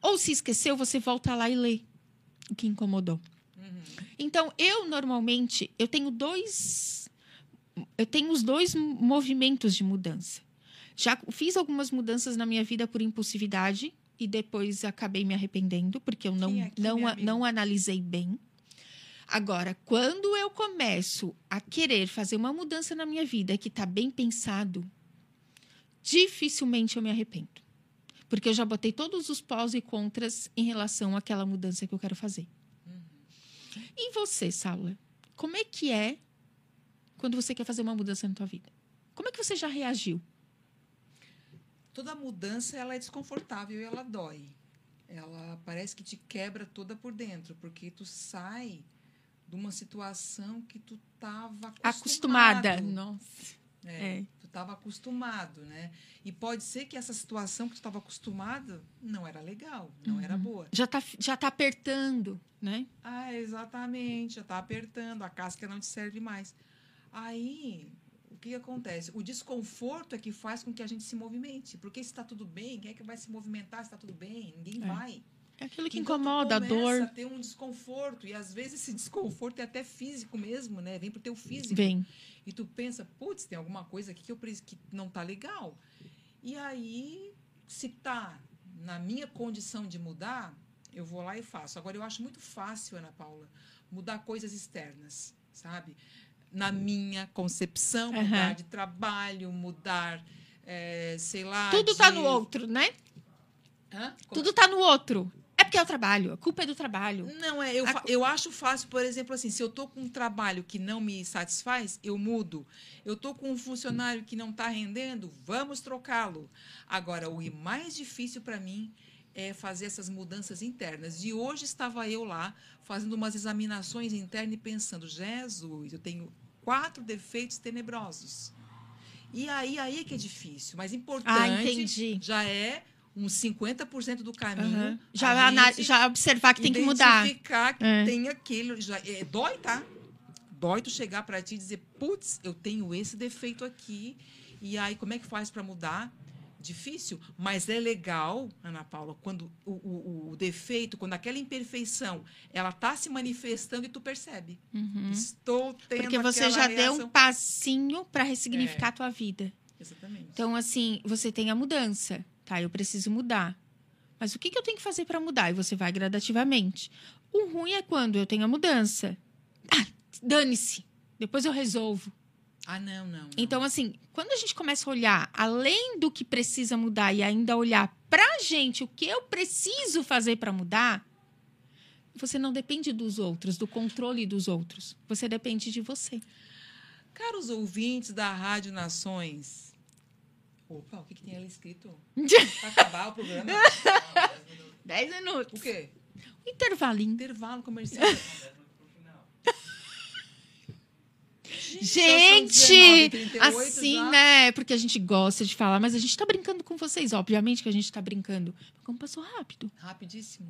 Ou se esqueceu, você volta lá e lê o que incomodou. Então, eu normalmente, eu tenho dois eu tenho os dois movimentos de mudança. Já fiz algumas mudanças na minha vida por impulsividade e depois acabei me arrependendo porque eu não aqui, não, a- amiga? não analisei bem. Agora, quando eu começo a querer fazer uma mudança na minha vida que está bem pensado, dificilmente eu me arrependo. Porque eu já botei todos os pós e contras em relação àquela mudança que eu quero fazer. E você, Saula? Como é que é quando você quer fazer uma mudança na tua vida? Como é que você já reagiu? Toda mudança ela é desconfortável e ela dói. Ela parece que te quebra toda por dentro, porque tu sai de uma situação que tu estava Acostumada. acostumado. Nossa. É, É. Tu estava acostumado, né? E pode ser que essa situação que tu estava acostumado não era legal, não era Uhum. boa. Já tá, já tá apertando, né? Ah, exatamente, já está apertando, a casca não te serve mais. Aí, que acontece? O desconforto é que faz com que a gente se movimente. Porque se está tudo bem, quem é que vai se movimentar se está tudo bem? Ninguém É. vai. É aquilo que tu incomoda, a dor. a ter um desconforto. E às vezes esse desconforto é até físico mesmo, né? Vem pro teu físico. Vem. E tu pensa, putz, tem alguma coisa aqui que, eu, preciso- que não tá legal. E aí, se tá na minha condição de mudar, eu vou lá e faço. Agora, eu acho muito fácil, Ana Paula, mudar coisas externas, sabe? Na minha concepção, Aham. mudar de trabalho, mudar, eh, sei lá. Tudo tá de- no outro, né? Hã? Tudo tá no outro. É porque é o trabalho. A culpa é do trabalho. Não, é, eu, A eu acho fácil, por exemplo, assim, se eu tô com um trabalho que não me satisfaz, eu mudo. Eu tô com um funcionário que não está rendendo, vamos trocá-lo. Agora, o mais difícil para mim é fazer essas mudanças internas. E hoje estava eu lá fazendo umas examinações internas e pensando, Jesus, eu tenho quatro defeitos tenebrosos. E aí, aí é que é difícil. Mas importante Ah, já é uns 50% do caminho. A Já, já observar que tem que mudar. Identificar que É. tem aquilo. Já, é, dói, tá? Dói tu chegar para ti e dizer, putz, eu tenho esse defeito aqui. E aí, como é que faz para mudar? Difícil, mas é legal, Ana Paula, quando o, o- o defeito, quando aquela imperfeição, ela tá se manifestando e tu percebe. Estou tendo Uhum. Porque você já deu reação. um passinho para ressignificar a tua vida. Exatamente. Então, assim, você tem a mudança, tá? Eu preciso mudar. Mas o que, que eu tenho que fazer para mudar? E você vai gradativamente. O ruim é quando eu tenho a mudança. Ah, dane-se. Depois eu resolvo. Ah, não, não. não. Então, assim, quando a gente começa a olhar além do que precisa mudar e ainda olhar pra gente o que eu preciso fazer para mudar, você não depende dos outros, do controle dos outros. Você depende de você. Caros ouvintes da Rádio Nações. Opa, o que, que tem ali escrito? Pra acabar o programa? Dez minutos. O quê? Intervalinho. Intervalo comercial. Gente, já são 19h38 assim, já. né? Porque a gente gosta de falar, mas a gente tá brincando com vocês. Obviamente que a gente tá brincando. Como passou rápido. Rapidíssimo.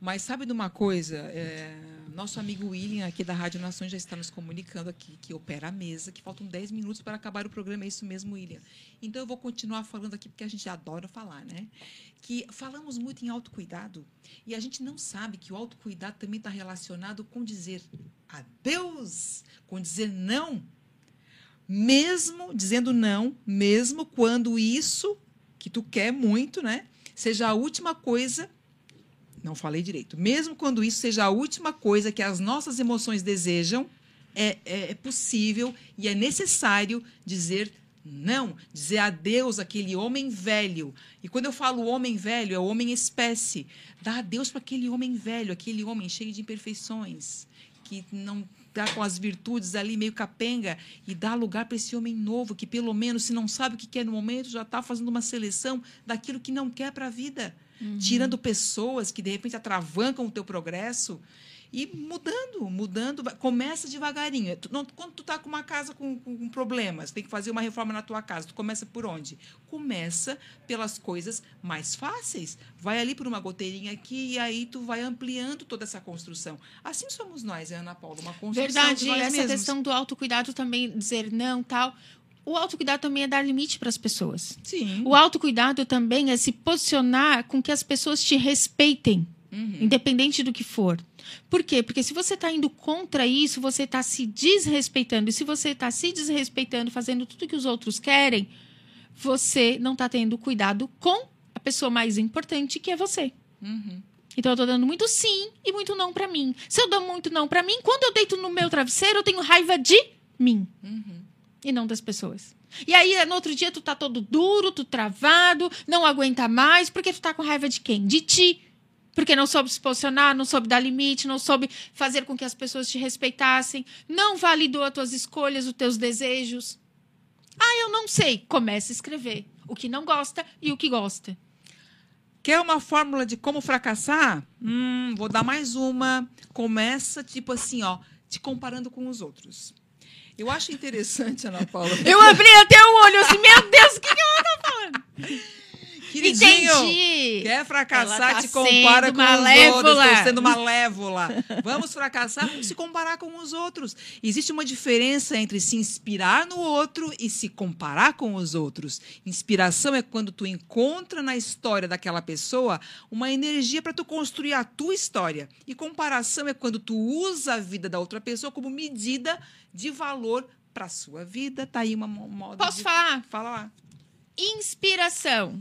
Mas sabe de uma coisa? É, nosso amigo William, aqui da Rádio Nações, já está nos comunicando aqui, que opera a mesa, que faltam 10 minutos para acabar o programa. É isso mesmo, William. Então, eu vou continuar falando aqui, porque a gente adora falar, né? Que falamos muito em autocuidado. E a gente não sabe que o autocuidado também está relacionado com dizer adeus, com dizer não. Mesmo dizendo não, mesmo quando isso que tu quer muito, né? Seja a última coisa não falei direito. Mesmo quando isso seja a última coisa que as nossas emoções desejam, é, é- é possível e é necessário dizer não, dizer adeus àquele homem velho. E quando eu falo homem velho, é o homem espécie. Dá adeus para aquele homem velho, aquele homem cheio de imperfeições, que não está com as virtudes ali meio capenga, e dá lugar para esse homem novo, que pelo menos, se não sabe o que quer no momento, já está fazendo uma seleção daquilo que não quer para a vida tirando pessoas que de repente atravancam o teu progresso. e mudando, mudando, começa devagarinho. Tu- não- quando tu tá com uma casa com, com- com problemas, tem que fazer uma reforma na tua casa, tu começa por onde? Começa pelas coisas mais fáceis. Vai ali por uma goteirinha aqui e aí tu vai ampliando toda essa construção. Assim somos nós, Ana Paula, uma construção Verdade, de nós essa mesmos. questão do autocuidado também, dizer não, tal. O autocuidado também é dar limite para as pessoas. Sim. O autocuidado também é se posicionar com que as pessoas te respeitem, Uhum. independente do que for. Por quê? Porque se você está indo contra isso, você está se desrespeitando. E se você está se desrespeitando, fazendo tudo que os outros querem, você não está tendo cuidado com a pessoa mais importante, que é você. Uhum. Então eu tô dando muito sim e muito não pra mim. Se eu dou muito não pra mim, quando eu deito no meu travesseiro, eu tenho raiva de mim Uhum. E não das pessoas. E aí, no outro dia, tu tá todo duro, tu travado, não aguenta mais, porque tu tá com raiva de quem? De ti. Porque não soube se posicionar, não soube dar limite, não soube fazer com que as pessoas te respeitassem, não validou as tuas escolhas, os teus desejos. Ah, eu não sei. Começa a escrever o que não gosta e o que gosta. Quer uma fórmula de como fracassar? Hum, vou dar mais uma. Começa, tipo assim, ó, te comparando com os outros. Eu acho interessante, Ana Paula. Eu abri até o olho assim, meu Deus, o que, que ela tá falando? Queridinho, Entendi. Quer fracassar, tá te compara com os malévola. outros. Estou sendo malévola. Vamos fracassar se comparar com os outros. Existe uma diferença entre se inspirar no outro e se comparar com os outros. Inspiração é quando tu encontra na história daquela pessoa uma energia para tu construir a tua história. E comparação é quando tu usa a vida da outra pessoa como medida de valor para a sua vida. Tá aí uma mo- modo Posso de... falar? Fala lá. Inspiração.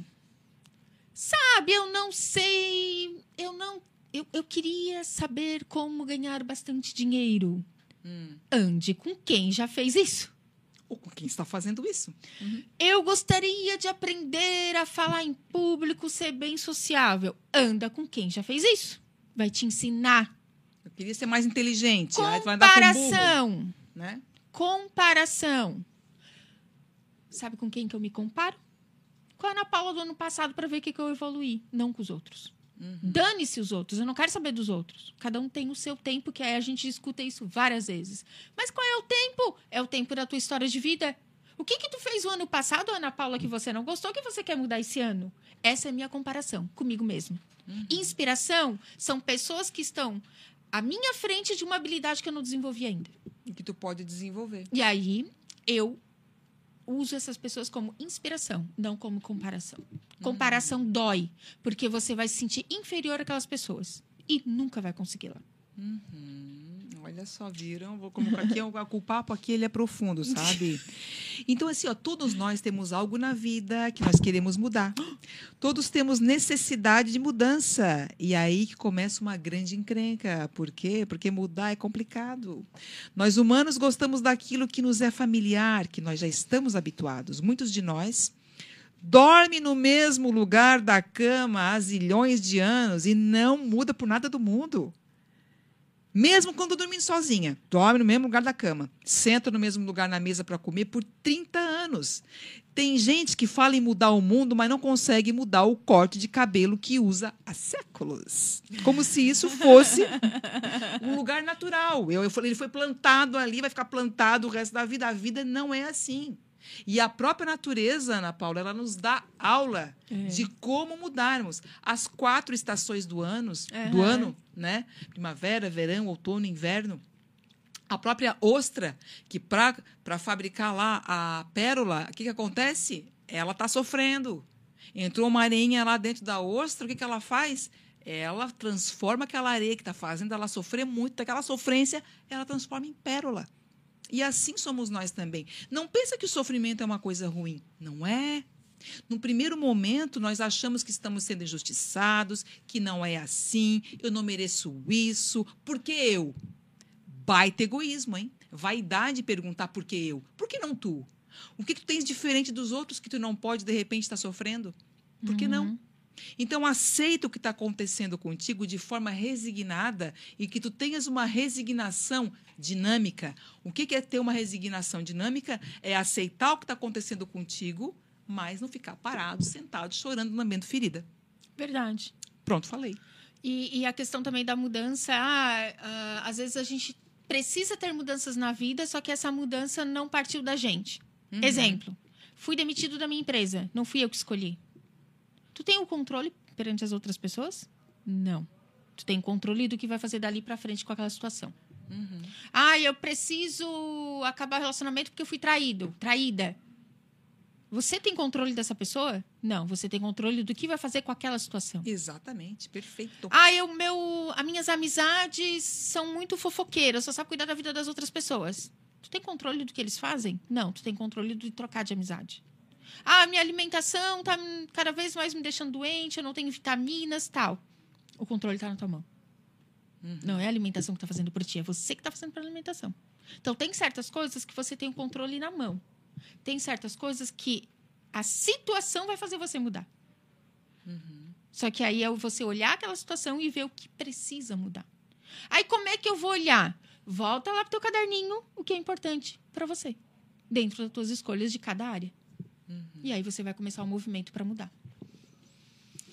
Sabe, eu não sei. Eu não. Eu, eu queria saber como ganhar bastante dinheiro. Hum. Ande com quem já fez isso. Ou com quem está fazendo isso? Eu gostaria de aprender a falar em público, ser bem sociável. Anda com quem já fez isso. Vai te ensinar. Eu queria ser mais inteligente. Com burro, Comparação. né? Comparação. Sabe com quem que eu me comparo? Com a Ana Paula do ano passado para ver o que, que eu evoluí, não com os outros. Uhum. Dane-se os outros, eu não quero saber dos outros. Cada um tem o seu tempo, que aí a gente escuta isso várias vezes. Mas qual é o tempo? É o tempo da tua história de vida. O que que tu fez o ano passado, Ana Paula, que você não gostou, que você quer mudar esse ano? Essa é a minha comparação comigo mesmo. Inspiração são pessoas que estão à minha frente de uma habilidade que eu não desenvolvi ainda. E que tu pode desenvolver. E aí eu uso essas pessoas como inspiração, não como comparação. Comparação dói, porque você vai se sentir inferior àquelas pessoas e nunca vai conseguir lá. Olha só, viram? Vou colocar aqui, o, papo aqui ele é profundo, sabe? Então, assim, ó, todos nós temos algo na vida que nós queremos mudar. Todos temos necessidade de mudança. E aí que começa uma grande encrenca. Por quê? Porque mudar é complicado. Nós humanos gostamos daquilo que nos é familiar, que nós já estamos habituados. Muitos de nós dormem no mesmo lugar da cama há zilhões de anos e não muda por nada do mundo. Mesmo quando dormindo sozinha, dorme no mesmo lugar da cama, senta no mesmo lugar na mesa para comer por 30 anos. Tem gente que fala em mudar o mundo, mas não consegue mudar o corte de cabelo que usa há séculos. Como se isso fosse um lugar natural. Eu, eu falei, ele foi plantado ali, vai ficar plantado o resto da vida. A vida não é assim. E a própria natureza, Ana Paula, ela nos dá aula É. de como mudarmos. As quatro estações do, anos, do ano, né? Primavera, verão, outono, inverno. A própria ostra, que para fabricar lá a pérola, o que, que acontece? Ela está sofrendo. Entrou uma areinha lá dentro da ostra, o que, que ela faz? Ela transforma aquela areia que está fazendo ela sofrer muito, daquela sofrência, ela transforma em pérola. E assim somos nós também. Não pensa que o sofrimento é uma coisa ruim. Não é. No primeiro momento, nós achamos que estamos sendo injustiçados, que não é assim, eu não mereço isso, por que eu? Baita egoísmo, hein? Vaidade perguntar por que eu. Por que não tu? O que tu tens diferente dos outros que tu não pode, de repente, estar sofrendo? Por que não? Então, aceita o que está acontecendo contigo de forma resignada e que tu tenhas uma resignação dinâmica. O que é ter uma resignação dinâmica? É aceitar o que está acontecendo contigo, mas não ficar parado, sentado, chorando, lambendo ferida. Verdade. Pronto, falei. E, e a questão também da mudança, ah, ah, às vezes a gente precisa ter mudanças na vida, só que essa mudança não partiu da gente. Uhum. Exemplo, fui demitido da minha empresa, não fui eu que escolhi. Tu tem o controle perante as outras pessoas? Não. Tu tem controle do que vai fazer dali para frente com aquela situação. Uhum. Ah, eu preciso acabar o relacionamento porque eu fui traído, traída. Você tem controle dessa pessoa? Não, você tem controle do que vai fazer com aquela situação. Exatamente, perfeito. Ah, eu, meu, as minhas amizades são muito fofoqueiras, só sabe cuidar da vida das outras pessoas. Tu tem controle do que eles fazem? Não, tu tem controle de trocar de amizade. Ah, minha alimentação tá cada vez mais me deixando doente, eu não tenho vitaminas, tal. O controle tá na tua mão. Uhum. Não é a alimentação que tá fazendo por ti, é você que tá fazendo pela alimentação. Então, tem certas coisas que você tem o controle na mão. Tem certas coisas que a situação vai fazer você mudar. Só que aí é você olhar aquela situação e ver o que precisa mudar. Aí como é que eu vou olhar? Volta lá pro teu caderninho o que é importante para você, dentro das tuas escolhas de cada área. E aí você vai começar o movimento para mudar.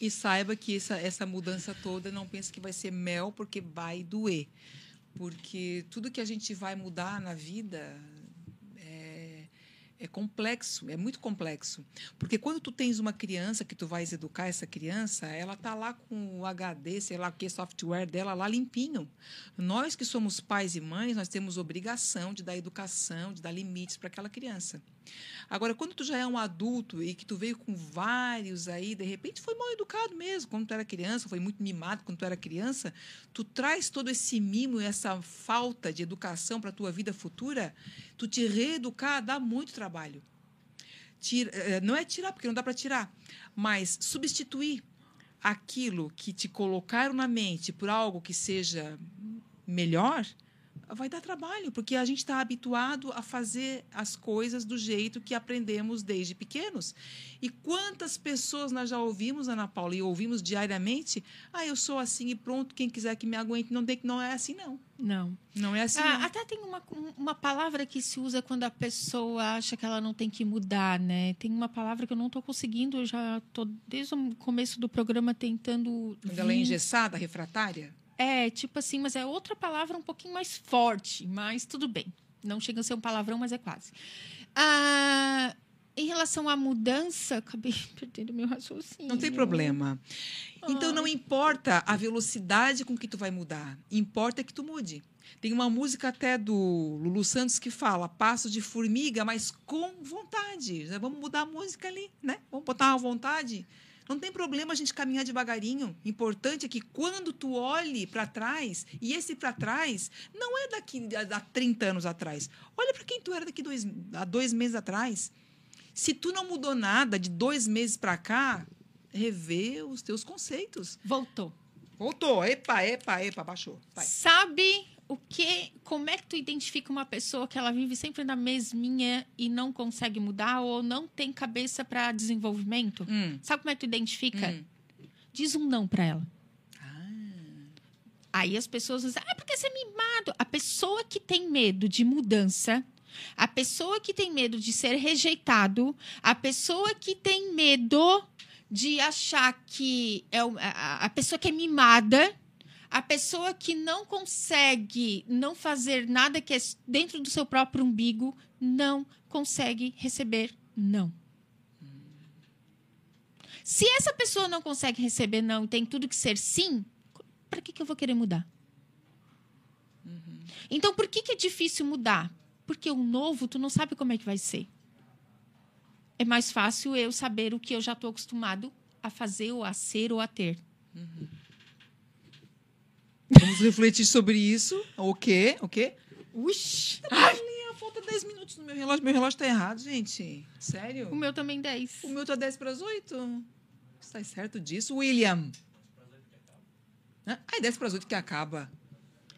E saiba que essa, essa mudança toda, não pense que vai ser mel, porque vai doer. Porque tudo que a gente vai mudar na vida é, complexo, é muito complexo. Porque quando tu tens uma criança que tu vais educar essa criança, ela tá lá com o HD, sei lá o que, software dela lá limpinho. Nós que somos pais e mães, nós temos obrigação de dar educação, de dar limites para aquela criança. Agora, quando tu já é um adulto e que tu veio com vários aí, de repente foi mal educado mesmo, quando tu era criança, foi muito mimado quando tu era criança, tu traz todo esse mimo e essa falta de educação para a tua vida futura, tu te reeducar dá muito trabalho. Tira, eh, não é tirar, porque não dá para tirar, mas substituir aquilo que te colocaram na mente por algo que seja melhor, vai dar trabalho, porque a gente está habituado a fazer as coisas do jeito que aprendemos desde pequenos. E quantas pessoas nós já ouvimos, Ana Paula, e ouvimos diariamente? Ah, eu sou assim e pronto, quem quiser que me aguente, não tem que não é assim não. Não. Não é assim. Ah, não. até tem uma, uma palavra que se usa quando a pessoa acha que ela não tem que mudar, né? Tem uma palavra que eu não estou conseguindo, eu já estou desde o começo do programa tentando. Quando ela é vir- engessada, refratária? É, tipo assim, mas é outra palavra um pouquinho mais forte, mas tudo bem. Não chega a ser um palavrão, mas é quase. Ah, em relação à mudança, acabei perdendo meu raciocínio. Não tem problema. Então não importa a velocidade com que tu vai mudar, importa que tu mude. Tem uma música até do Lulu Santos que fala passo de formiga, mas com vontade. Vamos mudar a música ali, né? Vamos botar uma vontade. Não tem problema a gente caminhar devagarinho. Importante é que quando tu olhe para trás, e esse para trás não é daqui a, a 30 anos atrás. Olha para quem tu era daqui dois, há dois meses atrás. Se tu não mudou nada de dois meses para cá, rever os teus conceitos. Voltou. Voltou. Epa, epa, epa, baixou. Vai. Sabe o que? Como é que tu identifica uma pessoa que ela vive sempre na mesminha e não consegue mudar ou não tem cabeça para desenvolvimento? Hum. Sabe como é que tu identifica? Hum. Diz um não para ela. Ah. Aí as pessoas dizem, ah, porque você é mimado. A pessoa que tem medo de mudança, a pessoa que tem medo de ser rejeitado, a pessoa que tem medo de achar que é a pessoa que é mimada, a pessoa que não consegue não fazer nada que é dentro do seu próprio umbigo, não consegue receber não. Se essa pessoa não consegue receber não e tem tudo que ser sim, para que, que eu vou querer mudar? Então, por que, que é difícil mudar? Porque o novo, tu não sabe como é que vai ser. É mais fácil eu saber o que eu já estou acostumado a fazer, ou a ser, ou a ter. Vamos refletir sobre isso. O quê? O quê? Uxi! Ai, falta 10 minutos no meu relógio. Meu relógio tá errado, gente. Sério? O meu também 10. O meu tá 10 para as 8. Está certo disso, William? Ai, 10 para as 8 que acaba.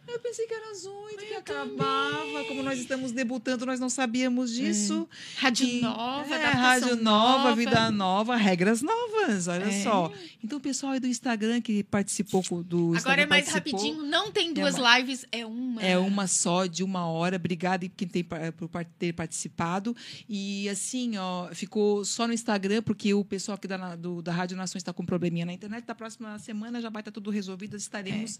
Eu pensei que era às oito que acabava. Como nós estamos debutando, nós não sabíamos disso. Rádio E- nova, é, rádio nova, nova. vida nova, regras novas, olha É. só. Então, o pessoal aí do Instagram que participou do Agora Instagram é mais rapidinho, não tem duas lives, é uma. É uma só de uma hora. Obrigada quem tem por ter participado. E assim, ó, ficou só no Instagram, porque o pessoal aqui da, na- do- da Rádio Nações está com um probleminha na internet. Da próxima semana já vai estar tudo resolvido. Estaremos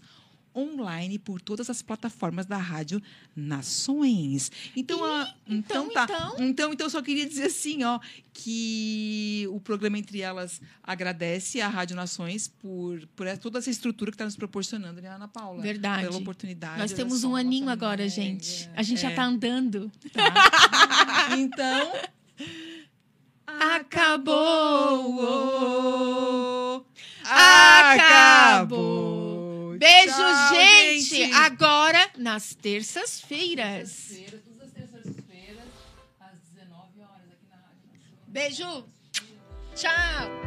online por todas as plataformas da Rádio Nações. Então, a- então, então, tá. então? Então, então, eu só queria dizer assim, ó, que o programa Entre Elas agradece à Rádio Nações por, por toda essa estrutura que está nos proporcionando, né, Ana Paula? Verdade. Pela oportunidade. Nós temos um aninho agora, média. gente. A gente já É, tá andando. tá. Então. Acabou. Acabou. Beijo, Tchau, gente. Agora, nas terças-feiras. Todas as terças-feiras, às 19 horas, aqui na Rádio. Beijo. Tchau.